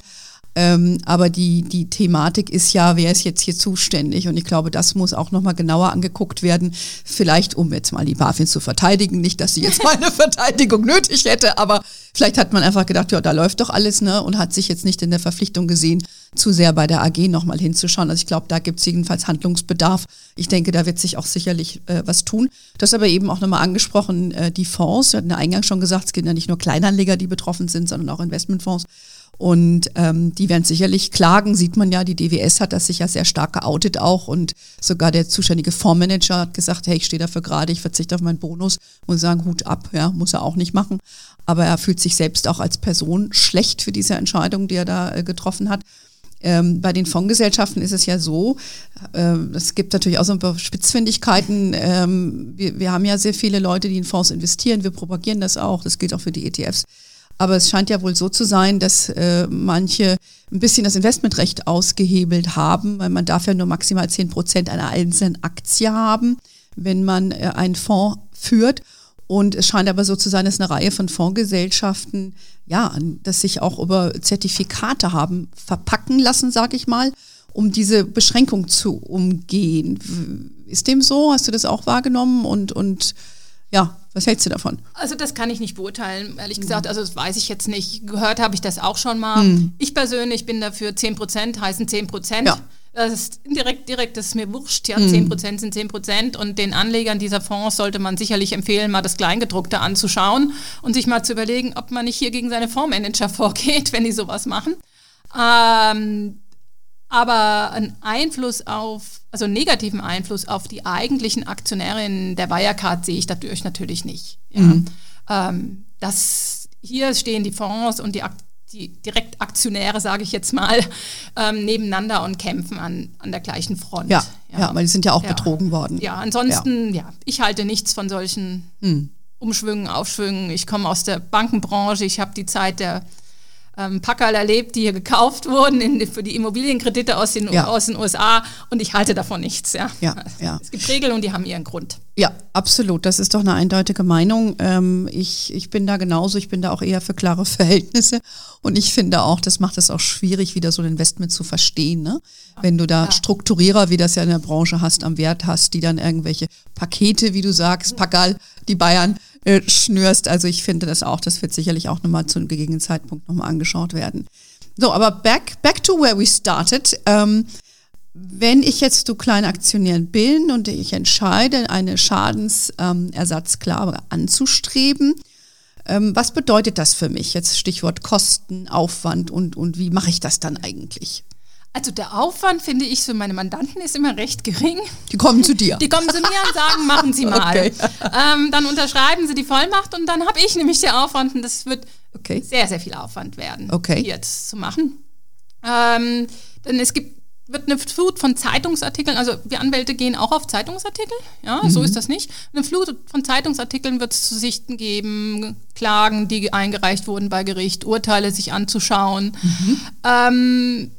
Ähm, aber die, die Thematik ist ja, wer ist jetzt hier zuständig? Und ich glaube, das muss auch nochmal genauer angeguckt werden. Vielleicht, um jetzt mal die BaFin zu verteidigen. Nicht, dass sie jetzt mal eine Verteidigung nötig hätte, aber vielleicht hat man einfach gedacht, ja, da läuft doch alles, ne? Und hat sich jetzt nicht in der Verpflichtung gesehen, zu sehr bei der AG nochmal hinzuschauen. Also ich glaube, da gibt es jedenfalls Handlungsbedarf. Ich denke, da wird sich auch sicherlich äh, was tun. Das aber eben auch nochmal angesprochen, äh, die Fonds. Wir hatten ja eingangs schon gesagt, es gibt ja nicht nur Kleinanleger, die betroffen sind, sondern auch Investmentfonds. Und ähm, die werden sicherlich klagen, sieht man ja, die DWS hat das sich ja sehr stark geoutet auch und sogar der zuständige Fondsmanager hat gesagt, hey, ich stehe dafür gerade, ich verzichte auf meinen Bonus, muss sagen, Hut ab, ja, muss er auch nicht machen. Aber er fühlt sich selbst auch als Person schlecht für diese Entscheidung, die er da äh, getroffen hat. Ähm, bei den Fondsgesellschaften ist es ja so, äh, es gibt natürlich auch so ein paar Spitzfindigkeiten. Ähm, wir, wir haben ja sehr viele Leute, die in Fonds investieren. Wir propagieren das auch. Das gilt auch für die ETFs. Aber es scheint ja wohl so zu sein, dass äh, manche ein bisschen das Investmentrecht ausgehebelt haben, weil man darf ja nur maximal zehn Prozent einer einzelnen Aktie haben, wenn man äh, einen Fonds führt. Und es scheint aber so zu sein, dass eine Reihe von Fondsgesellschaften, ja, dass sich auch über Zertifikate haben verpacken lassen, sage ich mal, um diese Beschränkung zu umgehen. Ist dem so? Hast du das auch wahrgenommen? Und, und ja, was hältst du davon? Also das kann ich nicht beurteilen, ehrlich gesagt. Also das weiß ich jetzt nicht. Gehört habe ich das auch schon mal. Mhm. Ich persönlich bin dafür 10 Prozent, heißen 10 Prozent. Ja. Das ist indirekt, direkt, das ist mir wurscht. Ja, mhm. 10% sind 10%. Und den Anlegern dieser Fonds sollte man sicherlich empfehlen, mal das Kleingedruckte anzuschauen und sich mal zu überlegen, ob man nicht hier gegen seine Fondsmanager vorgeht, wenn die sowas machen. Ähm, aber einen Einfluss auf, also einen negativen Einfluss auf die eigentlichen Aktionärinnen der Wirecard sehe ich dadurch natürlich nicht. Ja. Mhm. Ähm, das, hier stehen die Fonds und die die Direktaktionäre, sage ich jetzt mal, ähm, nebeneinander und kämpfen an, an der gleichen Front. Ja, ja, ja weil die sind ja auch ja. betrogen worden. Ja, ansonsten, ja. ja, ich halte nichts von solchen hm. Umschwüngen, Aufschwüngen. Ich komme aus der Bankenbranche, ich habe die Zeit der ähm, Packerl erlebt, die hier gekauft wurden in, für die Immobilienkredite aus den, ja. aus den USA und ich halte davon nichts. Ja. Ja, ja. Es gibt Regeln und die haben ihren Grund. Ja, absolut. Das ist doch eine eindeutige Meinung. Ähm, ich, ich bin da genauso, ich bin da auch eher für klare Verhältnisse und ich finde auch, das macht es auch schwierig, wieder so ein Investment zu verstehen. Ne? Wenn du da ja. Strukturierer, wie das ja in der Branche hast, am Wert hast, die dann irgendwelche Pakete, wie du sagst, Packerl, die Bayern, äh, schnürst. Also ich finde das auch, das wird sicherlich auch nochmal zu einem gegebenen Zeitpunkt nochmal angeschaut werden. So, aber back, back to where we started. Ähm, wenn ich jetzt du kleiner Aktionär bin und ich entscheide, eine Schadensersatzklage ähm, anzustreben, ähm, was bedeutet das für mich? Jetzt Stichwort Kosten, Aufwand und, und wie mache ich das dann eigentlich? Also der Aufwand, finde ich, für meine Mandanten ist immer recht gering. Die kommen zu dir. Die kommen zu mir und sagen, machen Sie mal. Okay. Ähm, dann unterschreiben Sie die Vollmacht und dann habe ich nämlich den Aufwand und das wird okay. sehr, sehr viel Aufwand werden, okay. jetzt zu machen. Ähm, denn es gibt wird eine Flut von Zeitungsartikeln, also wir Anwälte gehen auch auf Zeitungsartikel, ja, mhm. so ist das nicht. Eine Flut von Zeitungsartikeln wird es zu sichten geben, Klagen, die eingereicht wurden bei Gericht, Urteile sich anzuschauen. Mhm. Ähm,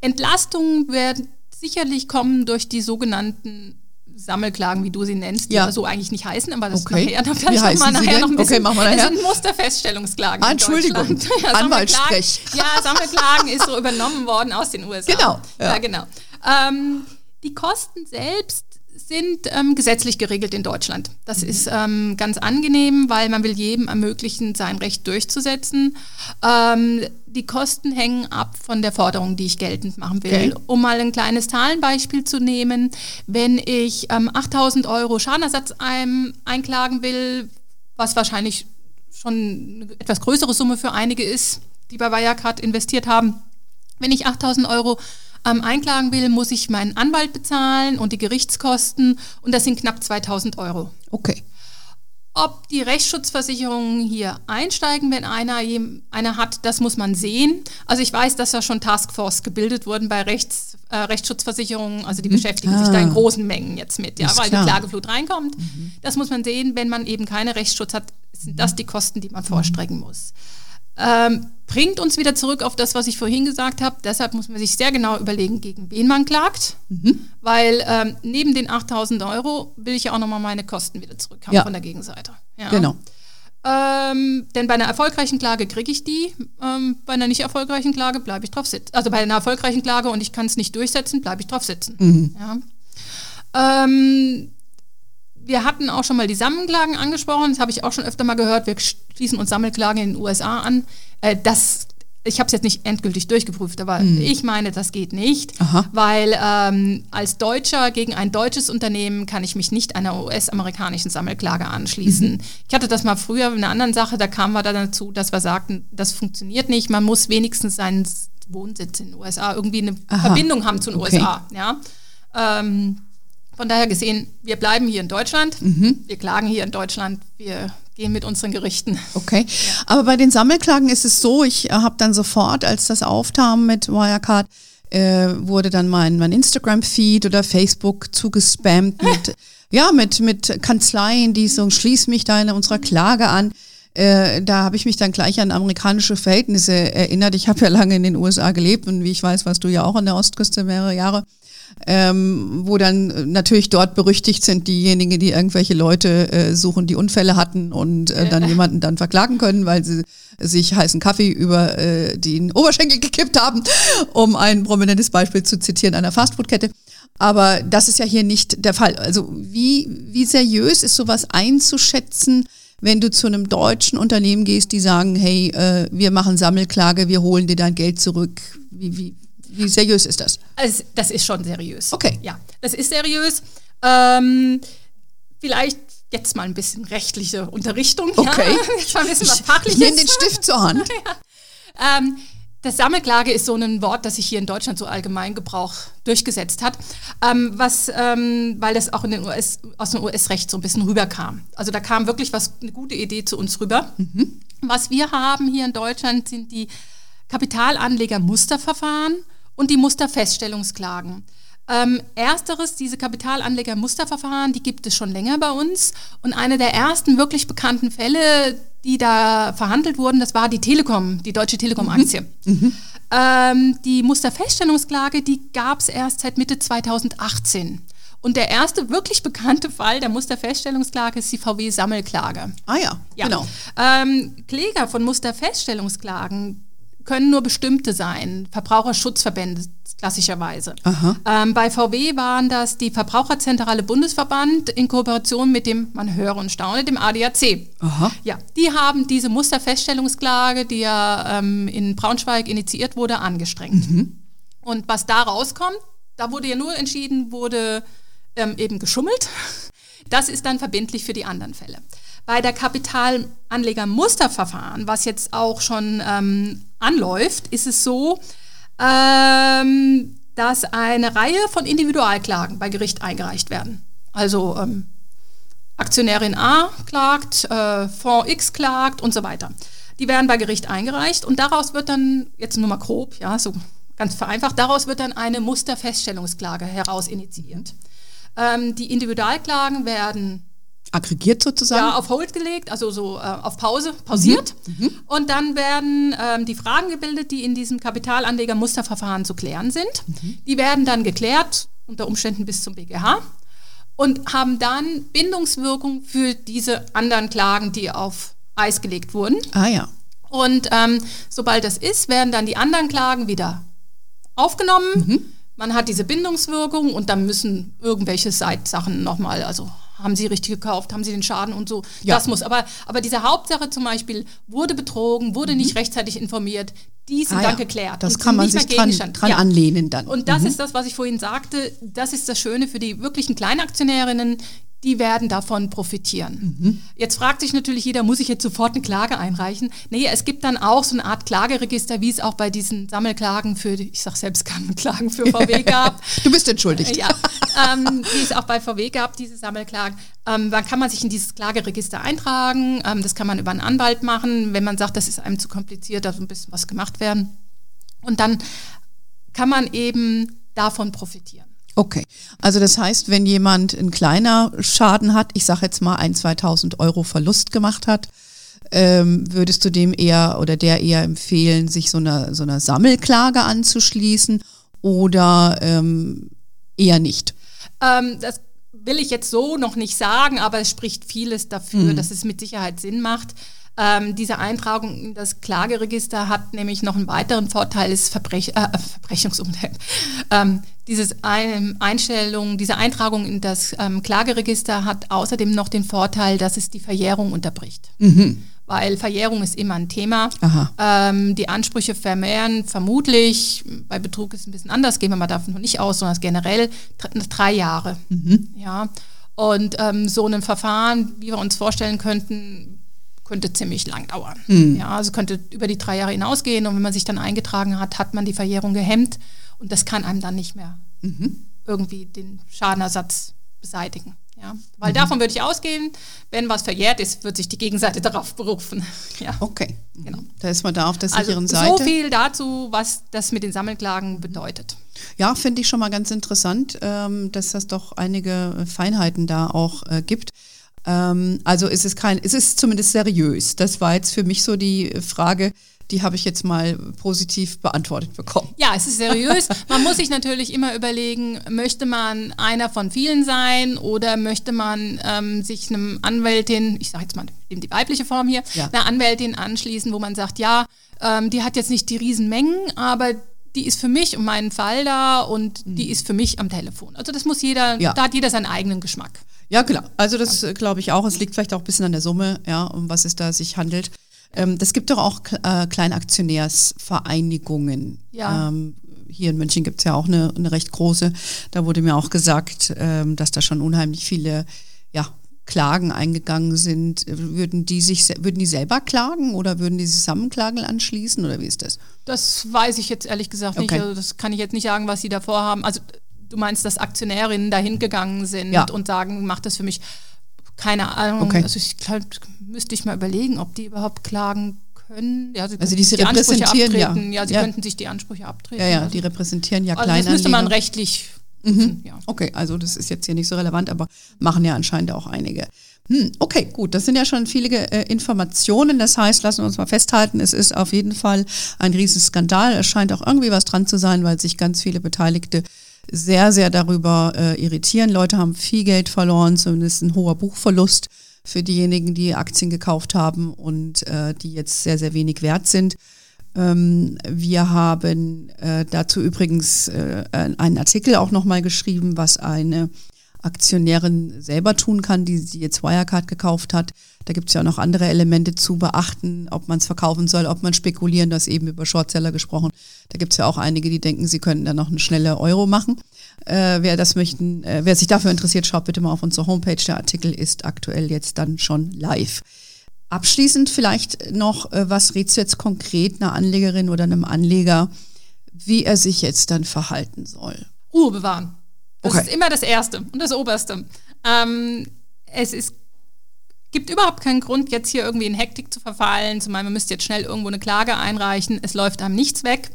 Entlastungen werden sicherlich kommen durch die sogenannten Sammelklagen, wie du sie nennst, die ja. so eigentlich nicht heißen, aber das okay. nachher, dann vielleicht wie mal nachher noch ein bisschen. Okay, machen wir nachher. Das sind Musterfeststellungsklagen. Ah, Entschuldigung, ja, Anwaltssprech. Ja, Sammelklagen ist so übernommen worden aus den USA. Genau. Ja, ja genau. Ähm, die Kosten selbst sind ähm, gesetzlich geregelt in Deutschland. Das mhm. ist ähm, ganz angenehm, weil man will jedem ermöglichen, sein Recht durchzusetzen. Ähm, die Kosten hängen ab von der Forderung, die ich geltend machen will. Okay. Um mal ein kleines Zahlenbeispiel zu nehmen, wenn ich ähm, 8000 Euro Schadenersatz ein, einklagen will, was wahrscheinlich schon eine etwas größere Summe für einige ist, die bei Wirecard investiert haben, wenn ich 8000 Euro ähm, einklagen will, muss ich meinen Anwalt bezahlen und die Gerichtskosten und das sind knapp 2000 Euro. Okay. Ob die Rechtsschutzversicherungen hier einsteigen, wenn einer, einer hat, das muss man sehen. Also ich weiß, dass da schon Taskforce gebildet wurden bei Rechts, äh, Rechtsschutzversicherungen. Also die mhm. beschäftigen ah. sich da in großen Mengen jetzt mit, ja, weil klar. die Klageflut reinkommt. Mhm. Das muss man sehen. Wenn man eben keine Rechtsschutz hat, sind das die Kosten, die man mhm. vorstrecken muss. Ähm, bringt uns wieder zurück auf das, was ich vorhin gesagt habe. Deshalb muss man sich sehr genau überlegen, gegen wen man klagt. Mhm. Weil ähm, neben den 8000 Euro will ich ja auch nochmal meine Kosten wieder zurückhaben ja. von der Gegenseite. Ja. Genau. Ähm, denn bei einer erfolgreichen Klage kriege ich die. Ähm, bei einer nicht erfolgreichen Klage bleibe ich drauf sitzen. Also bei einer erfolgreichen Klage und ich kann es nicht durchsetzen, bleibe ich drauf sitzen. Mhm. Ja. Ähm, wir hatten auch schon mal die Sammelklagen angesprochen, das habe ich auch schon öfter mal gehört. Wir schließen uns Sammelklagen in den USA an. Äh, das ich habe es jetzt nicht endgültig durchgeprüft, aber ich meine, das geht nicht, Aha. weil ähm, als Deutscher gegen ein deutsches Unternehmen kann ich mich nicht einer US-amerikanischen Sammelklage anschließen. Ich hatte das mal früher in einer anderen Sache, da kamen wir dann dazu, dass wir sagten, das funktioniert nicht, man muss wenigstens seinen Wohnsitz in den USA irgendwie eine Aha. Verbindung haben zu den Okay. USA. Ja? Ähm, von daher gesehen, wir bleiben hier in Deutschland, Mhm. wir klagen hier in Deutschland, wir gehen mit unseren Gerichten. Okay. Aber bei den Sammelklagen ist es so, ich habe dann sofort, als das auftam mit Wirecard, äh, wurde dann mein, mein Instagram-Feed oder Facebook zugespammt mit, ja, mit, mit Kanzleien, die so, schließ mich da in unserer Klage an. Äh, da habe ich mich dann gleich an amerikanische Verhältnisse erinnert. Ich habe ja lange in den USA gelebt und wie ich weiß, warst du ja auch an der Ostküste mehrere Jahre ähm, wo dann äh, natürlich dort berüchtigt sind diejenigen, die irgendwelche Leute äh, suchen, die Unfälle hatten und äh, dann jemanden dann verklagen können, weil sie sich heißen Kaffee über äh, den Oberschenkel gekippt haben, um ein prominentes Beispiel zu zitieren einer Fastfood-Kette. Aber das ist ja hier nicht der Fall. Also wie, wie seriös ist sowas einzuschätzen, wenn du zu einem deutschen Unternehmen gehst, die sagen, hey, äh, wir machen Sammelklage, wir holen dir dein Geld zurück. Wie, wie, wie seriös ist das? Also, das ist schon seriös. Okay. Ja, das ist seriös. Ähm, vielleicht jetzt mal ein bisschen rechtliche Unterrichtung. Okay. Ja, jetzt mal ein bisschen was Ich nehme den Stift zur Hand. Ähm, das Sammelklage ist so ein Wort, das sich hier in Deutschland so Allgemeingebrauch durchgesetzt hat, ähm, was, ähm, weil das auch in den US, aus dem US-Recht so ein bisschen rüberkam. Also da kam wirklich was, eine gute Idee zu uns rüber. Was wir haben hier in Deutschland sind die Kapitalanleger-Musterverfahren und die Musterfeststellungsklagen. Ähm, ersteres, diese Kapitalanleger-Musterverfahren, die gibt es schon länger bei uns. Und eine der ersten wirklich bekannten Fälle, die da verhandelt wurden, das war die Telekom, die Deutsche Telekom-Aktie. Ähm, die Musterfeststellungsklage, die gab es erst seit Mitte 2018. Und der erste wirklich bekannte Fall der Musterfeststellungsklage ist die VW-Sammelklage. Ah ja, Ja. genau. Ähm, Kläger von Musterfeststellungsklagen können nur bestimmte sein, Verbraucherschutzverbände klassischerweise. Ähm, bei VW waren das die Verbraucherzentrale Bundesverband in Kooperation mit dem, man höre und staune, dem ADAC. Aha. Ja, die haben diese Musterfeststellungsklage, die ja ähm, in Braunschweig initiiert wurde, angestrengt. Und was da rauskommt, da wurde ja nur entschieden, wurde ähm, eben geschummelt. Das ist dann verbindlich für die anderen Fälle. Bei der Kapitalanleger-Musterverfahren, was jetzt auch schon ähm, anläuft, ist es so, ähm, dass eine Reihe von Individualklagen bei Gericht eingereicht werden. Also ähm, Aktionärin A klagt, äh, Fonds X klagt und so weiter. Die werden bei Gericht eingereicht und daraus wird dann, jetzt nur mal grob, ja, so ganz vereinfacht, daraus wird dann eine Musterfeststellungsklage heraus initiiert. Ähm, die Individualklagen werden Aggregiert sozusagen? ja, auf Hold gelegt, also so äh, auf Pause, pausiert. Und dann werden ähm, die Fragen gebildet, die in diesem Kapitalanleger-Musterverfahren zu klären sind. Die werden dann geklärt, unter Umständen bis zum BGH, und haben dann Bindungswirkung für diese anderen Klagen, die auf Eis gelegt wurden. Ah ja. Und ähm, sobald das ist, werden dann die anderen Klagen wieder aufgenommen. Mhm. Man hat diese Bindungswirkung und dann müssen irgendwelche Seitsachen nochmal, also haben Sie richtig gekauft, haben Sie den Schaden und so. Ja. Das muss. Aber, aber diese Hauptsache zum Beispiel, wurde betrogen, wurde nicht rechtzeitig informiert, die sind Mhm. Ah dann ja. geklärt. Das kann man sich dran, dran Ja. anlehnen dann. Und das ist das, was ich vorhin sagte. Das ist das Schöne für die wirklichen Kleinaktionärinnen. Die werden davon profitieren. Jetzt fragt sich natürlich jeder, muss ich jetzt sofort eine Klage einreichen? Nee, es gibt dann auch so eine Art Klageregister, wie es auch bei diesen Sammelklagen für, ich sag selbst Klagen für VW gab. du bist entschuldigt. Ja, ähm, wie es auch bei VW gab, diese Sammelklagen. Ähm, dann kann man sich in dieses Klageregister eintragen. Ähm, das kann man über einen Anwalt machen, wenn man sagt, das ist einem zu kompliziert, da so ein bisschen was gemacht werden. Und dann kann man eben davon profitieren. Okay. Also das heißt, wenn jemand ein kleiner Schaden hat, ich sage jetzt mal ein, 2000 Euro Verlust gemacht hat, ähm, würdest du dem eher oder der eher empfehlen, sich so einer, so einer Sammelklage anzuschließen oder ähm, eher nicht? Ähm, das will ich jetzt so noch nicht sagen, aber es spricht vieles dafür, dass es mit Sicherheit Sinn macht. Ähm, diese Eintragung in das Klageregister hat nämlich noch einen weiteren Vorteil, ist Verbrech äh, Verbrechungsumfeld. Ähm, dieses ein Einstellung, diese Eintragung in das ähm, Klageregister hat außerdem noch den Vorteil, dass es die Verjährung unterbricht. weil Verjährung ist immer ein Thema. Ähm, die Ansprüche vermehren vermutlich, bei Betrug ist es ein bisschen anders, gehen wir mal davon nicht aus, sondern generell drei Jahre. Mhm. Ja. Und ähm, so ein Verfahren, wie wir uns vorstellen könnten, könnte ziemlich lang dauern. Mhm. Ja, also könnte über die drei Jahre hinausgehen und wenn man sich dann eingetragen hat, hat man die Verjährung gehemmt und das kann einem dann nicht mehr mhm. irgendwie den Schadenersatz beseitigen. Ja, weil mhm. davon würde ich ausgehen, wenn was verjährt ist, wird sich die Gegenseite darauf berufen. Ja. Okay, genau. Da ist man da auf der also sicheren also, Seite. So viel dazu, was das mit den Sammelklagen bedeutet. Ja, finde ich schon mal ganz interessant, ähm, dass das doch einige Feinheiten da auch äh, gibt. Ähm, also ist es kein, ist es zumindest seriös. Das war jetzt für mich so die Frage, die habe ich jetzt mal positiv beantwortet bekommen. Ja, es ist seriös. Man muss sich natürlich immer überlegen, möchte man einer von vielen sein oder möchte man ähm, sich einem Anwältin, ich sage jetzt mal die weibliche Form hier, ja. einer Anwältin anschließen, wo man sagt, ja, ähm, die hat jetzt nicht die Riesenmengen, aber die ist für mich und meinen Fall da und mhm. die ist für mich am Telefon. Also das muss jeder, ja. da hat jeder seinen eigenen Geschmack. Ja, klar. Also das glaube ich auch. Es liegt vielleicht auch ein bisschen an der Summe, ja, um was es da sich handelt. Ähm, das gibt doch auch äh, Kleinaktionärsvereinigungen. Ja. Ähm, hier in München gibt es ja auch eine, eine, recht große. Da wurde mir auch gesagt, ähm, dass da schon unheimlich viele ja, Klagen eingegangen sind. Würden die sich würden die selber klagen oder würden die Zusammenklagen anschließen oder wie ist das? Das weiß ich jetzt ehrlich gesagt nicht. Okay. Also das kann ich jetzt nicht sagen, was sie davor haben. Also du meinst, dass Aktionärinnen dahin gegangen sind ja. und sagen, mach das für mich. Keine Ahnung. Okay. Also ich glaub, müsste ich mal überlegen, ob die überhaupt klagen können. Ja, sie also diese die repräsentieren ja. Ja, sie ja. könnten sich die Ansprüche abtreten. Ja, ja, also. die repräsentieren ja also Das müsste man rechtlich. Mhm. Ja. Okay, also das ist jetzt hier nicht so relevant, aber machen ja anscheinend auch einige. Hm, okay, gut, das sind ja schon viele äh, Informationen. Das heißt, lassen wir uns mal festhalten, es ist auf jeden Fall ein Riesenskandal. Es scheint auch irgendwie was dran zu sein, weil sich ganz viele Beteiligte sehr, sehr darüber äh, irritieren. Leute haben viel Geld verloren, zumindest ein hoher Buchverlust für diejenigen, die Aktien gekauft haben und äh, die jetzt sehr, sehr wenig wert sind. Ähm, wir haben äh, dazu übrigens äh, einen Artikel auch nochmal geschrieben, was eine Aktionärin selber tun kann, die, die jetzt Wirecard gekauft hat. Da gibt es ja auch noch andere Elemente zu beachten, ob man es verkaufen soll, ob man spekulieren, das eben über Shortseller gesprochen. Da gibt es ja auch einige, die denken, sie könnten da noch eine schnelle Euro machen. Äh, wer das möchten, äh, wer sich dafür interessiert, schaut bitte mal auf unsere Homepage. Der Artikel ist aktuell jetzt dann schon live. Abschließend vielleicht noch, äh, was rätst du jetzt konkret einer Anlegerin oder einem Anleger, wie er sich jetzt dann verhalten soll? Ruhe bewahren. Das okay. ist immer das Erste und das Oberste. Ähm, es ist, gibt überhaupt keinen Grund, jetzt hier irgendwie in Hektik zu verfallen, zumal man müsste jetzt schnell irgendwo eine Klage einreichen. Es läuft einem nichts weg.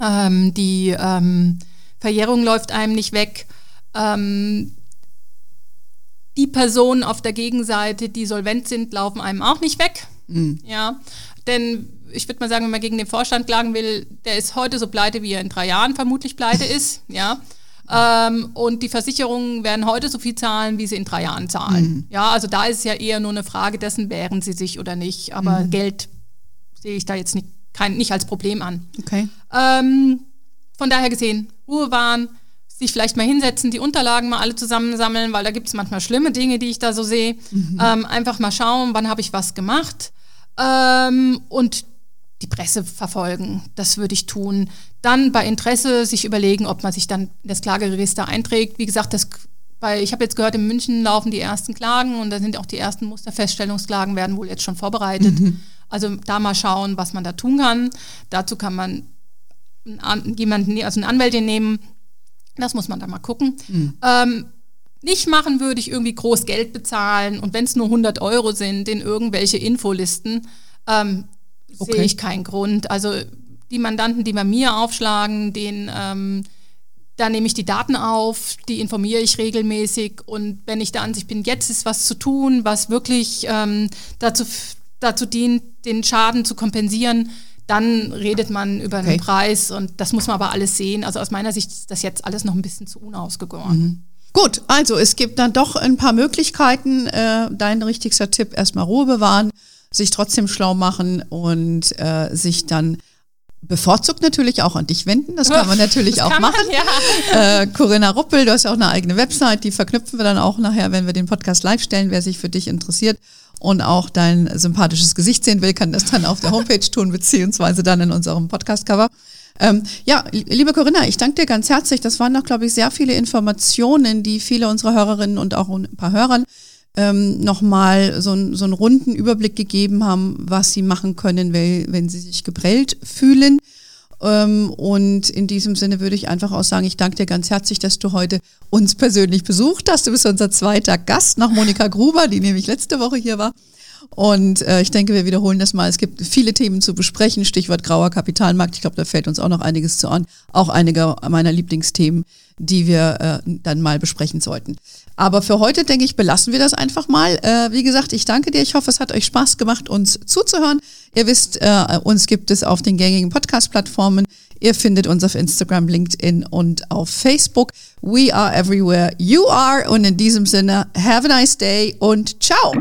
Ähm, die ähm, Verjährung läuft einem nicht weg. Ähm, die Personen auf der Gegenseite, die solvent sind, laufen einem auch nicht weg. Mhm. Ja, denn ich würde mal sagen, wenn man gegen den Vorstand klagen will, der ist heute so pleite, wie er in drei Jahren vermutlich pleite ist. Ja. Ähm, und die Versicherungen werden heute so viel zahlen, wie sie in drei Jahren zahlen. Mhm. Ja, also da ist es ja eher nur eine Frage dessen, wehren sie sich oder nicht. Aber mhm. Geld sehe ich da jetzt nicht, kein, nicht als Problem an. Okay. Ähm, von daher gesehen, Ruhe wahren, sich vielleicht mal hinsetzen, die Unterlagen mal alle zusammensammeln, weil da gibt es manchmal schlimme Dinge, die ich da so sehe. Mhm. Ähm, einfach mal schauen, wann habe ich was gemacht. Ähm, und die Presse verfolgen. Das würde ich tun. Dann bei Interesse sich überlegen, ob man sich dann in das Klageregister einträgt. Wie gesagt, das, bei, ich habe jetzt gehört, in München laufen die ersten Klagen und da sind auch die ersten Musterfeststellungsklagen, werden wohl jetzt schon vorbereitet. Mhm. Also da mal schauen, was man da tun kann. Dazu kann man jemanden, also eine Anwältin nehmen. Das muss man dann mal gucken. Mhm. Ähm, nicht machen würde ich irgendwie groß Geld bezahlen und wenn es nur 100 Euro sind in irgendwelche Infolisten, ähm, okay. sehe ich keinen Grund. Also die Mandanten, die bei mir aufschlagen, den ähm, da nehme ich die Daten auf, die informiere ich regelmäßig und wenn ich der Ansicht bin, jetzt ist was zu tun, was wirklich ähm, dazu, dazu dient, den Schaden zu kompensieren, dann redet man über okay. einen Preis und das muss man aber alles sehen. Also aus meiner Sicht ist das jetzt alles noch ein bisschen zu unausgegoren. Mhm. Gut, also es gibt dann doch ein paar Möglichkeiten. Äh, dein richtigster Tipp, erstmal Ruhe bewahren sich trotzdem schlau machen und äh, sich dann bevorzugt natürlich auch an dich wenden. Das kann man natürlich das auch machen. Man, ja. äh, Corinna Ruppel, du hast ja auch eine eigene Website, die verknüpfen wir dann auch nachher, wenn wir den Podcast live stellen, wer sich für dich interessiert und auch dein sympathisches Gesicht sehen will, kann das dann auf der Homepage tun, beziehungsweise dann in unserem Podcast-Cover. Ähm, ja, liebe Corinna, ich danke dir ganz herzlich. Das waren noch, glaube ich, sehr viele Informationen, die viele unserer Hörerinnen und auch ein paar Hörern ähm, nochmal so, so einen runden Überblick gegeben haben, was sie machen können, wenn, wenn sie sich geprellt fühlen. Ähm, und in diesem Sinne würde ich einfach auch sagen, ich danke dir ganz herzlich, dass du heute uns persönlich besucht hast. Du bist unser zweiter Gast nach Monika Gruber, die nämlich letzte Woche hier war. Und äh, ich denke, wir wiederholen das mal. Es gibt viele Themen zu besprechen. Stichwort grauer Kapitalmarkt. Ich glaube, da fällt uns auch noch einiges zu an. Auch einige meiner Lieblingsthemen, die wir äh, dann mal besprechen sollten. Aber für heute, denke ich, belassen wir das einfach mal. Äh, wie gesagt, ich danke dir. Ich hoffe, es hat euch Spaß gemacht, uns zuzuhören. Ihr wisst, äh, uns gibt es auf den gängigen Podcast-Plattformen. Ihr findet uns auf Instagram, LinkedIn und auf Facebook. We are everywhere you are. Und in diesem Sinne, have a nice day und ciao.